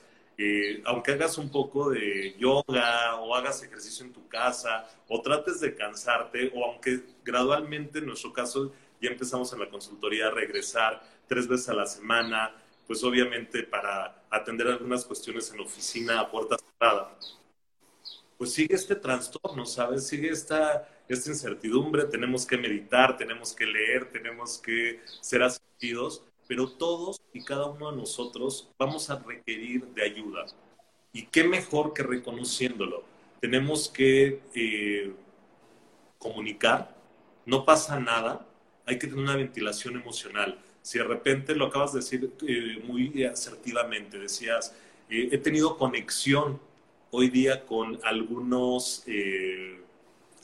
aunque hagas un poco de yoga o hagas ejercicio en tu casa o trates de cansarte o aunque gradualmente en nuestro caso ya empezamos en la consultoría a regresar tres veces a la semana, pues obviamente para atender algunas cuestiones en oficina a puerta cerrada, pues sigue este trastorno, ¿sabes? Sigue esta, esta incertidumbre, tenemos que meditar, tenemos que leer, tenemos que ser asistidos pero todos y cada uno de nosotros vamos a requerir de ayuda. Y qué mejor que reconociéndolo. Tenemos que eh, comunicar, no pasa nada, hay que tener una ventilación emocional. Si de repente lo acabas de decir eh, muy asertivamente, decías, eh, he tenido conexión hoy día con algunos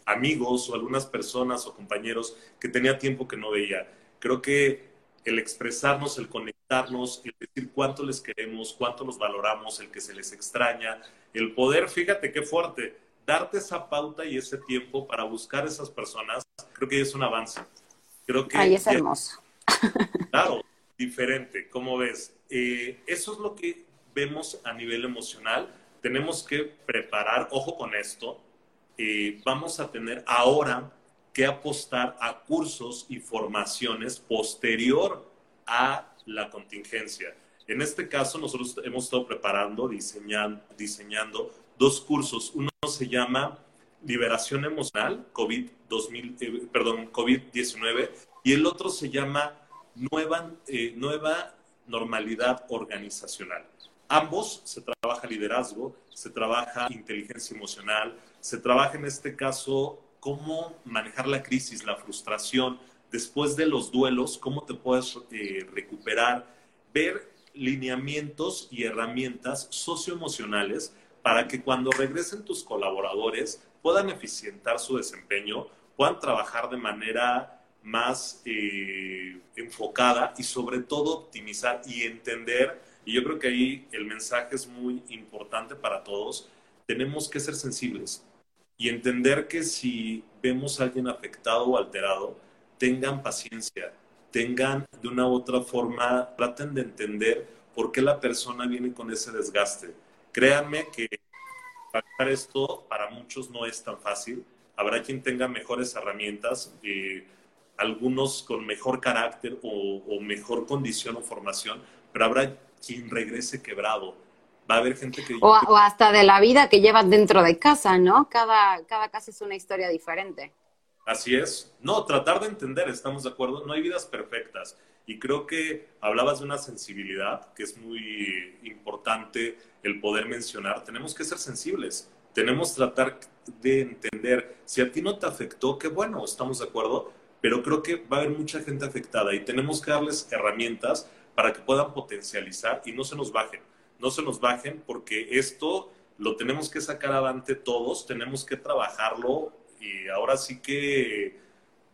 amigos o algunas personas o compañeros que tenía tiempo que no veía. Creo que el expresarnos, el conectarnos, el decir cuánto les queremos, cuánto los valoramos, el que se les extraña, el poder, fíjate qué fuerte, darte esa pauta y ese tiempo para buscar esas personas, creo que es un avance. Creo que Ahí es hermoso. Claro, diferente, ¿cómo ves? Eh, eso es lo que vemos a nivel emocional. Tenemos que preparar, ojo con esto, eh, vamos a tener ahora que apostar a cursos y formaciones posterior a la contingencia. En este caso, nosotros hemos estado preparando, diseñando, diseñando dos cursos. Uno se llama Liberación Emocional, COVID, 2000, eh, perdón, COVID-19, y el otro se llama Nueva, eh, Nueva Normalidad Organizacional. Ambos se trabaja liderazgo, se trabaja inteligencia emocional, se trabaja en este caso cómo manejar la crisis, la frustración, después de los duelos, cómo te puedes eh, recuperar, ver lineamientos y herramientas socioemocionales para que cuando regresen tus colaboradores puedan eficientar su desempeño, puedan trabajar de manera más eh, enfocada y sobre todo optimizar y entender, y yo creo que ahí el mensaje es muy importante para todos, tenemos que ser sensibles, y entender que si vemos a alguien afectado o alterado, tengan paciencia, tengan de una u otra forma, traten de entender por qué la persona viene con ese desgaste. Créanme que trabajar esto para muchos no es tan fácil. Habrá quien tenga mejores herramientas, eh, algunos con mejor carácter o mejor condición o formación, pero habrá quien regrese quebrado va a haber gente que... O, hasta de la vida que llevas dentro de casa, ¿no? Cada, cada casa es una historia diferente. Así es. No, tratar de entender, estamos de acuerdo. No hay vidas perfectas. Y creo que hablabas de una sensibilidad que es muy importante el poder mencionar. Tenemos que ser sensibles. Tenemos que tratar de entender. Si a ti no te afectó, qué bueno, estamos de acuerdo. Pero creo que va a haber mucha gente afectada y tenemos que darles herramientas para que puedan potencializar y no se nos bajen. No se nos bajen porque esto lo tenemos que sacar adelante todos, tenemos que trabajarlo y ahora sí que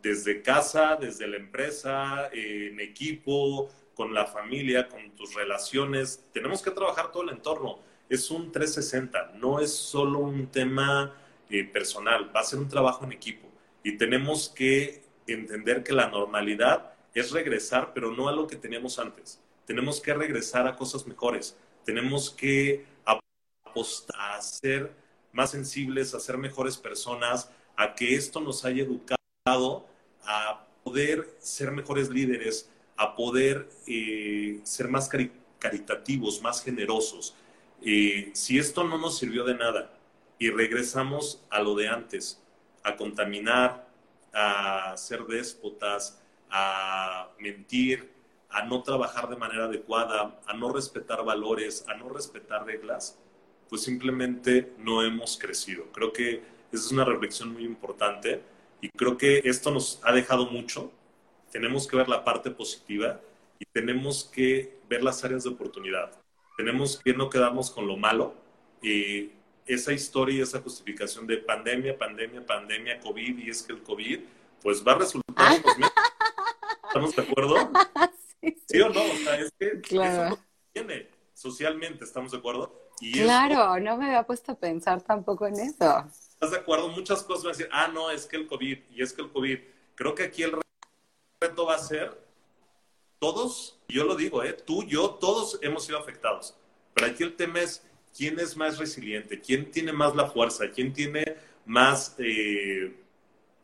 desde casa, desde la empresa, en equipo, con la familia, con tus relaciones, tenemos que trabajar todo el entorno. Es un 360, no es solo un tema eh, personal, va a ser un trabajo en equipo y tenemos que entender que la normalidad es regresar, pero no a lo que teníamos antes. Tenemos que regresar a cosas mejores. Tenemos que apostar a ser más sensibles, a ser mejores personas, a que esto nos haya educado a poder ser mejores líderes, a poder eh, ser más caritativos, más generosos. Eh, si esto no nos sirvió de nada y regresamos a lo de antes, a contaminar, a ser déspotas, a mentir, a no trabajar de manera adecuada, a no respetar valores, a no respetar reglas, pues simplemente no hemos crecido. Creo que esa es una reflexión muy importante y creo que esto nos ha dejado mucho. Tenemos que ver la parte positiva y tenemos que ver las áreas de oportunidad. Tenemos que no quedarnos con lo malo y esa historia y esa justificación de pandemia, pandemia, pandemia, COVID y es que el COVID, pues va a resultar ¿Estamos de acuerdo? Sí, o no? O sea, es que claro. eso tiene socialmente, ¿estamos de acuerdo? Y claro, no me había puesto a pensar tampoco en eso. ¿Estás de acuerdo? Muchas cosas van a decir, ah, no, es que el COVID, y es que el COVID. Creo que aquí el reto va a ser, todos, yo lo digo, ¿eh? tú, yo, todos hemos sido afectados. Pero aquí el tema es, ¿quién es más resiliente? ¿Quién tiene más la fuerza? ¿Quién tiene más eh,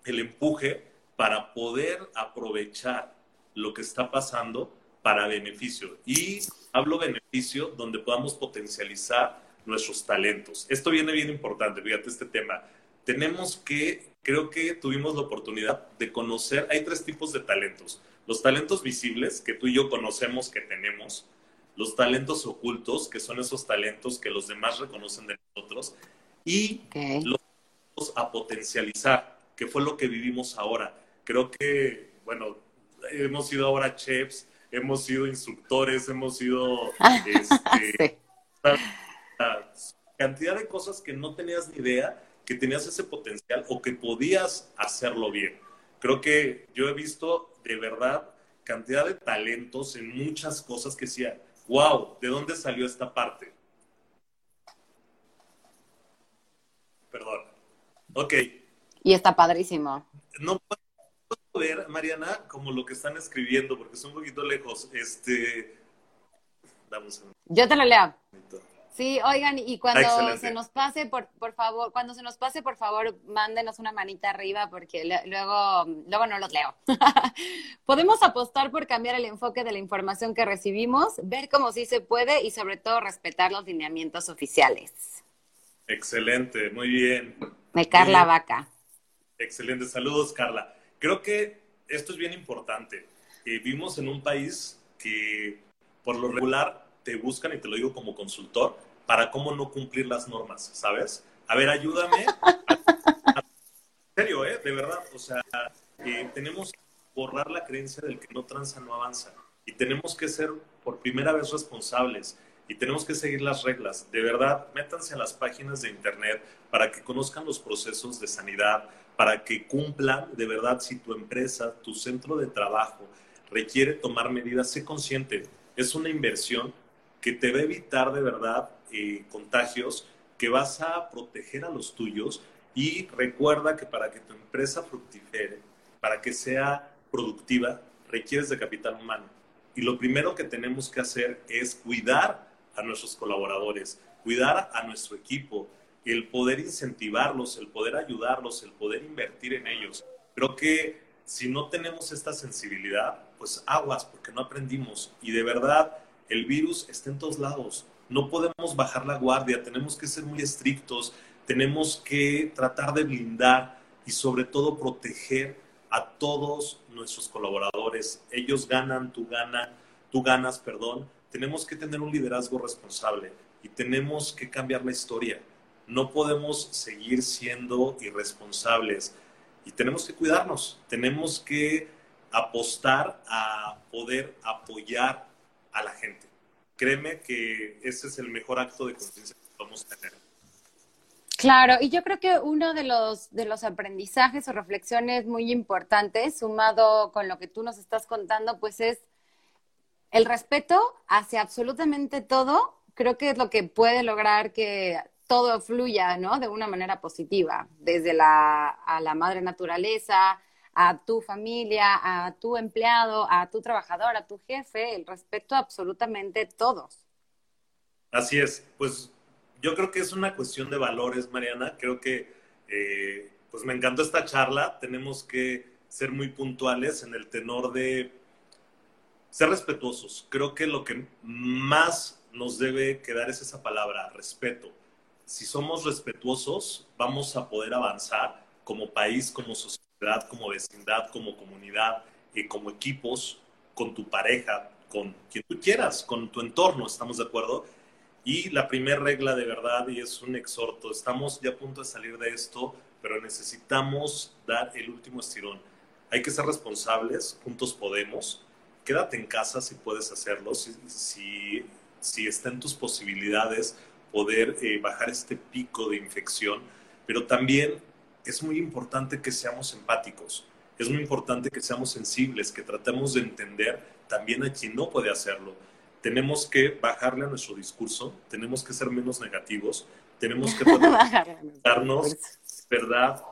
el empuje para poder aprovechar lo que está pasando para beneficio? Y hablo beneficio donde podamos potencializar nuestros talentos. Esto viene bien importante, fíjate este tema. Tenemos que, creo que tuvimos la oportunidad de conocer, hay tres tipos de talentos. Los talentos visibles, que tú y yo conocemos que tenemos, los talentos ocultos, que son esos talentos que los demás reconocen de nosotros, y los talentos a potencializar, que fue lo que vivimos ahora. Creo que, bueno, hemos sido ahora chefs, hemos sido instructores, hemos sido este, cantidad de cosas que no tenías ni idea que tenías ese potencial o que podías hacerlo bien. Creo que yo he visto de verdad cantidad de talentos en muchas cosas que decía, wow, ¿de dónde salió esta parte? Perdón. Ok. Y está padrísimo. No puedo ver, Mariana, como lo que están escribiendo, porque es un poquito lejos. Este. Yo te lo leo. Sí, oigan, y cuando se nos pase, por, por favor, cuando se nos pase, por favor, mándenos una manita arriba porque luego, luego no los leo. Podemos apostar por cambiar el enfoque de la información que recibimos, ver cómo sí se puede y sobre todo respetar los lineamientos oficiales. Excelente, muy bien. Me Carla Vaca. Excelente, saludos Carla. Creo que esto es bien importante. Eh, vivimos en un país que por lo regular te buscan, y te lo digo como consultor, para cómo no cumplir las normas, ¿sabes? A ver, ayúdame. en serio, ¿eh? De verdad. O sea, eh, tenemos que borrar la creencia del que no tranza, no avanza. Y tenemos que ser por primera vez responsables y tenemos que seguir las reglas. De verdad, métanse a las páginas de internet para que conozcan los procesos de sanidad, para que cumplan de verdad si tu empresa, tu centro de trabajo requiere tomar medidas, sé consciente. Es una inversión que te va a evitar de verdad eh, contagios, que vas a proteger a los tuyos y recuerda que para que tu empresa fructifere, para que sea productiva, requieres de capital humano. Y lo primero que tenemos que hacer es cuidar a nuestros colaboradores, cuidar a nuestro equipo, el poder incentivarlos, el poder ayudarlos, el poder invertir en ellos. Creo que si no tenemos esta sensibilidad, pues aguas, porque no aprendimos. Y de verdad, el virus está en todos lados. No podemos bajar la guardia, tenemos que ser muy estrictos, tenemos que tratar de blindar y sobre todo proteger a todos nuestros colaboradores. Ellos ganan, tú ganas, tú ganas, perdón. Tenemos que tener un liderazgo responsable y tenemos que cambiar la historia. No podemos seguir siendo irresponsables y tenemos que cuidarnos. Tenemos que apostar a poder apoyar a la gente. Créeme que ese es el mejor acto de conciencia que podemos tener. Claro, y yo creo que uno de los, de los aprendizajes o reflexiones muy importantes, sumado con lo que tú nos estás contando, pues es el respeto hacia absolutamente todo, creo que es lo que puede lograr que todo fluya, ¿no? De una manera positiva, desde la, a la madre naturaleza, a tu familia, a tu empleado, a tu trabajador, a tu jefe, el respeto absolutamente todos. Así es, pues yo creo que es una cuestión de valores, Mariana. Creo que eh, pues me encantó esta charla. Tenemos que ser muy puntuales en el tenor de ser respetuosos. Creo que lo que más nos debe quedar es esa palabra, respeto. Si somos respetuosos, vamos a poder avanzar como país, como sociedad, como vecindad, como comunidad, y como equipos, con tu pareja, con quien tú quieras, con tu entorno, ¿estamos de acuerdo? Y la primera regla de verdad, y es un exhorto, estamos ya a punto de salir de esto, pero necesitamos dar el último estirón. Hay que ser responsables, juntos podemos. Quédate en casa si puedes hacerlo, si, si, si está en tus posibilidades poder eh, bajar este pico de infección, pero también es muy importante que seamos empáticos, es muy importante que seamos sensibles, que tratemos de entender también a quien no puede hacerlo tenemos que bajarle a nuestro discurso, tenemos que ser menos negativos, tenemos que darnos, ¿verdad?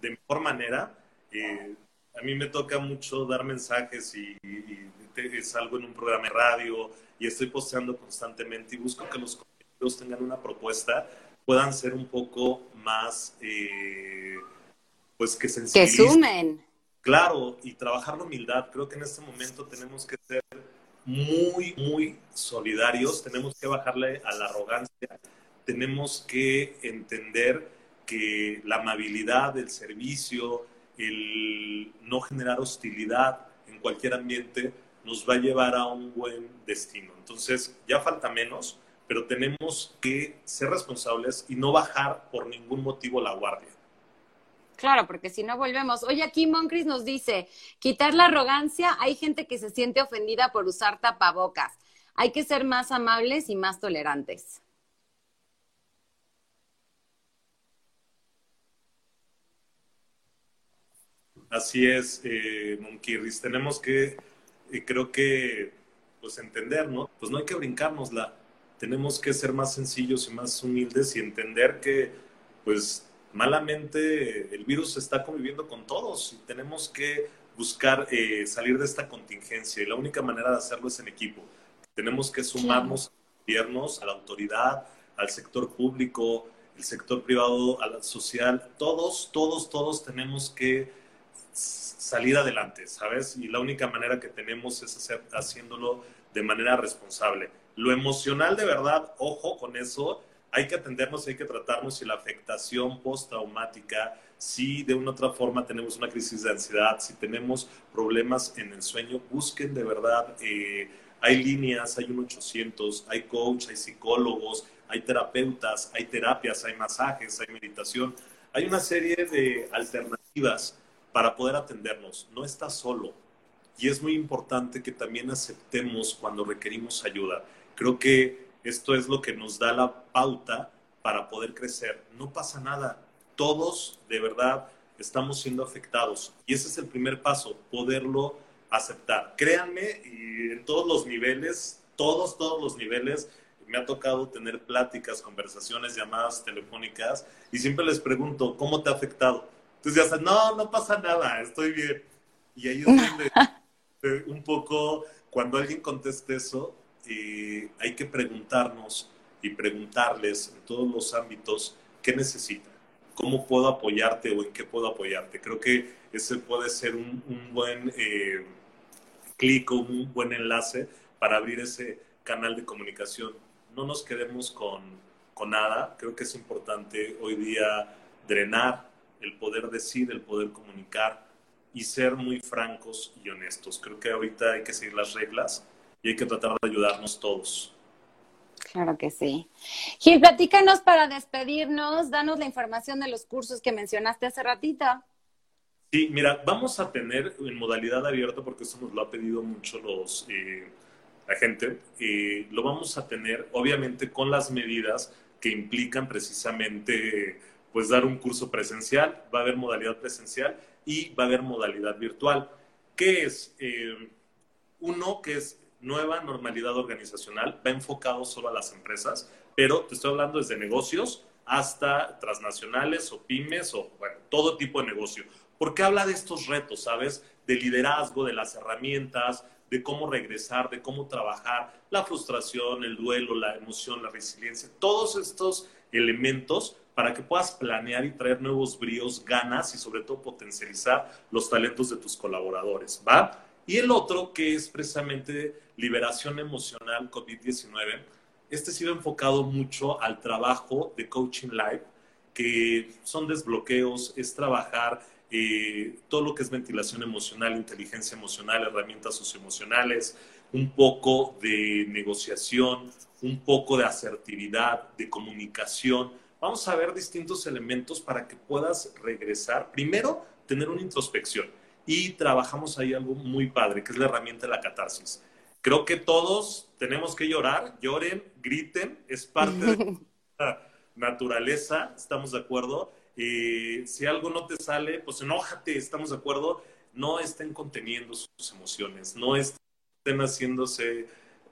De mejor manera. Eh, a mí me toca mucho dar mensajes y, salgo en un programa de radio y estoy posteando constantemente y busco que los compañeros tengan una propuesta, puedan ser un poco más, eh, pues que. Que sumen. Claro, y trabajar la humildad. Creo que en este momento tenemos que ser muy, muy solidarios, tenemos que bajarle a la arrogancia, tenemos que entender que la amabilidad, el servicio, el no generar hostilidad en cualquier ambiente nos va a llevar a un buen destino. Entonces, ya falta menos, pero tenemos que ser responsables y no bajar por ningún motivo la guardia. Claro, porque si no volvemos. Oye, aquí Moncris nos dice, quitar la arrogancia, hay gente que se siente ofendida por usar tapabocas. Hay que ser más amables y más tolerantes. Así es, eh. Tenemos que, eh, creo que, pues entender, ¿no? Pues no hay que brincárnosla. Tenemos que ser más sencillos y más humildes y entender que, pues, malamente el virus está conviviendo con todos y tenemos que buscar eh, salir de esta contingencia y la única manera de hacerlo es en equipo. Tenemos que sumarnos a los gobiernos, a la autoridad, al sector público, el sector privado, a la social, todos, todos, todos tenemos que salir adelante, ¿sabes? Y la única manera que tenemos es hacer, haciéndolo de manera responsable. Lo emocional de verdad, ojo con eso, hay que atendernos, hay que tratarnos y la afectación postraumática, si de una otra forma tenemos una crisis de ansiedad, si tenemos problemas en el sueño, busquen de verdad, eh, hay líneas, hay un 800, hay coach, hay psicólogos, hay terapeutas, hay terapias, hay masajes, hay meditación, hay una serie de alternativas para poder atendernos, no estás solo. Y es muy importante que también aceptemos cuando requerimos ayuda. Creo que esto es lo que nos da la pauta para poder crecer. No pasa nada. Todos, de verdad, estamos siendo afectados. Y ese es el primer paso, poderlo aceptar. Créanme, y en todos los niveles, todos, todos los niveles, me ha tocado tener pláticas, conversaciones, llamadas telefónicas, y siempre les pregunto, ¿cómo te ha afectado? Entonces ya no, no pasa nada, estoy bien. Y ahí es donde un poco, cuando alguien conteste eso, eh, hay que preguntarnos y preguntarles en todos los ámbitos qué necesitan, cómo puedo apoyarte o en qué puedo apoyarte. Creo que ese puede ser un, buen eh, clic o un buen enlace para abrir ese canal de comunicación. No nos quedemos con, con nada. Creo que es importante hoy día drenar el poder decir, el poder comunicar y ser muy francos y honestos. Creo que ahorita hay que seguir las reglas y hay que tratar de ayudarnos todos. Claro que sí. Gil, platícanos para despedirnos, danos la información de los cursos que mencionaste hace ratito. Sí, mira, vamos a tener en modalidad abierta, porque eso nos lo ha pedido mucho los, eh, la gente, eh, lo vamos a tener obviamente con las medidas que implican precisamente pues dar un curso presencial, va a haber modalidad presencial y va a haber modalidad virtual. ¿Qué es? Eh, uno que es nueva normalidad organizacional, va enfocado solo a las empresas, pero te estoy hablando desde negocios hasta transnacionales o pymes o bueno, todo tipo de negocio. Porque habla de estos retos, ¿sabes? De liderazgo, de las herramientas, de cómo regresar, de cómo trabajar, la frustración, el duelo, la emoción, la resiliencia, todos estos elementos para que puedas planear y traer nuevos bríos, ganas y sobre todo potencializar los talentos de tus colaboradores, ¿va? Y el otro que es precisamente liberación emocional COVID-19, este ha sido enfocado mucho al trabajo de coaching live, que son desbloqueos, es trabajar eh, todo lo que es ventilación emocional, inteligencia emocional, herramientas socioemocionales, un poco de negociación, un poco de asertividad, de comunicación. Vamos a ver distintos elementos para que puedas regresar. Primero, tener una introspección y trabajamos ahí algo muy padre, que es la herramienta de la catarsis. Creo que todos tenemos que llorar, lloren, griten, es parte de la naturaleza, estamos de acuerdo. Eh, si algo no te sale, pues enójate, estamos de acuerdo. No estén conteniendo sus emociones, no estén haciéndose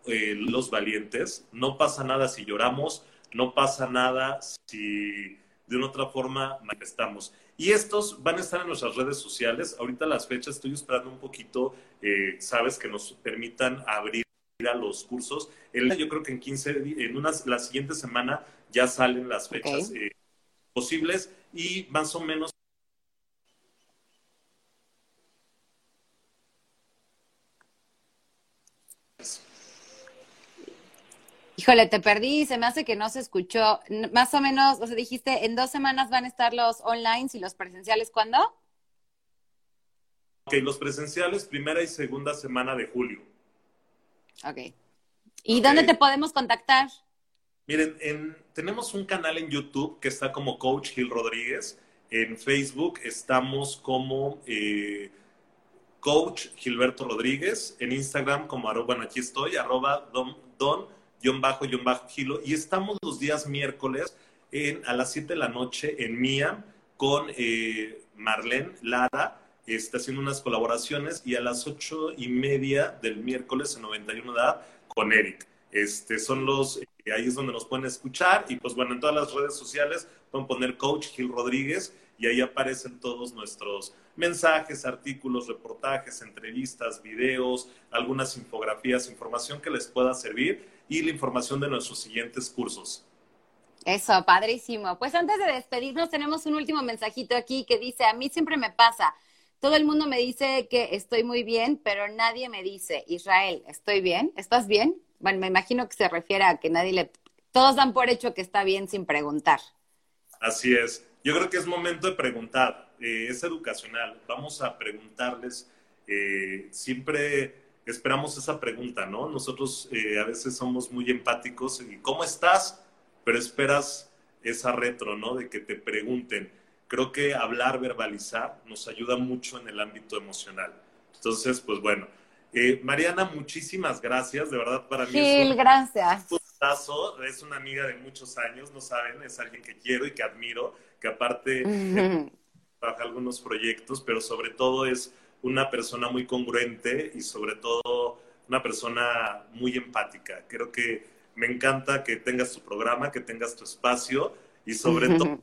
eh, los valientes. No pasa nada si lloramos, no pasa nada si de una otra forma manifestamos. Y estos van a estar en nuestras redes sociales. Ahorita las fechas estoy esperando un poquito, eh, sabes, que nos permitan abrir a los cursos. yo creo que en 15, en una, la siguiente semana ya salen las fechas eh, posibles y más o menos Híjole, te perdí, se me hace que no se escuchó. Más o menos, o sea, dijiste, en dos semanas van a estar los online y los presenciales, ¿cuándo? Ok, los presenciales, primera y segunda semana de julio. Ok. ¿Y dónde te podemos contactar? Miren, tenemos un canal en YouTube que está como Coach Gil Rodríguez. En Facebook estamos como eh, Coach Gilberto Rodríguez. En Instagram como, bueno, aquí estoy, arroba don, don guion bajo, guion bajo, Gilo, y estamos los días miércoles en, a las 7 de la noche en MIA con eh, Marlene Lara, está haciendo unas colaboraciones, y a las 8 y media del miércoles en 91 edad con Eric. Este, son los, eh, ahí es donde nos pueden escuchar, y pues bueno, en todas las redes sociales pueden poner Coach Gil Rodríguez, y ahí aparecen todos nuestros mensajes, artículos, reportajes, entrevistas, videos, algunas infografías, información que les pueda servir y la información de nuestros siguientes cursos. Eso, padrísimo. Pues antes de despedirnos, tenemos un último mensajito aquí que dice, a mí siempre me pasa, todo el mundo me dice que estoy muy bien, pero nadie me dice, Israel, ¿estoy bien? ¿Estás bien? Bueno, me imagino que se refiere a que nadie le... Todos dan por hecho que está bien sin preguntar. Así es. Yo creo que es momento de preguntar. Eh, es educacional. Vamos a preguntarles. Eh, siempre esperamos esa pregunta, ¿no? Nosotros eh, a veces somos muy empáticos y ¿cómo estás? Pero esperas esa retro, ¿no? De que te pregunten. Creo que hablar, verbalizar nos ayuda mucho en el ámbito emocional. Entonces, pues bueno. Eh, Mariana, muchísimas gracias, de verdad para mí. Gil, gracias. Es una amiga de muchos años, no saben, es alguien que quiero y que admiro, que aparte trabaja algunos proyectos, pero sobre todo es una persona muy congruente y sobre todo una persona muy empática. Creo que me encanta que tengas tu programa, que tengas tu espacio y sobre todo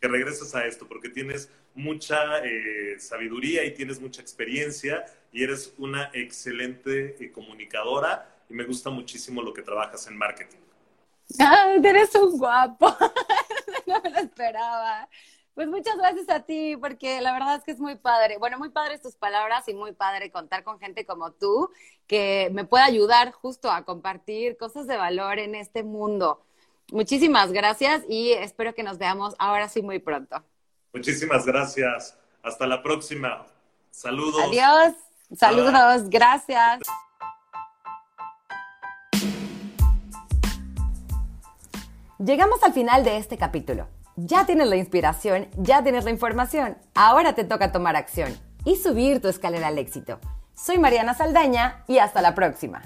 que regreses a esto, porque tienes mucha eh, sabiduría y tienes mucha experiencia y eres una excelente eh, comunicadora y me gusta muchísimo lo que trabajas en marketing. Ah, eres un guapo. no me lo esperaba. Pues muchas gracias a ti, porque la verdad es que es muy padre. Bueno, muy padres tus palabras y muy padre contar con gente como tú que me pueda ayudar justo a compartir cosas de valor en este mundo. Muchísimas gracias y espero que nos veamos ahora sí muy pronto. Muchísimas gracias. Hasta la próxima. Saludos. Adiós. Saludos. Gracias. Llegamos al final de este capítulo. Ya tienes la inspiración, ya tienes la información. Ahora te toca tomar acción y subir tu escalera al éxito. Soy Mariana Saldaña y hasta la próxima.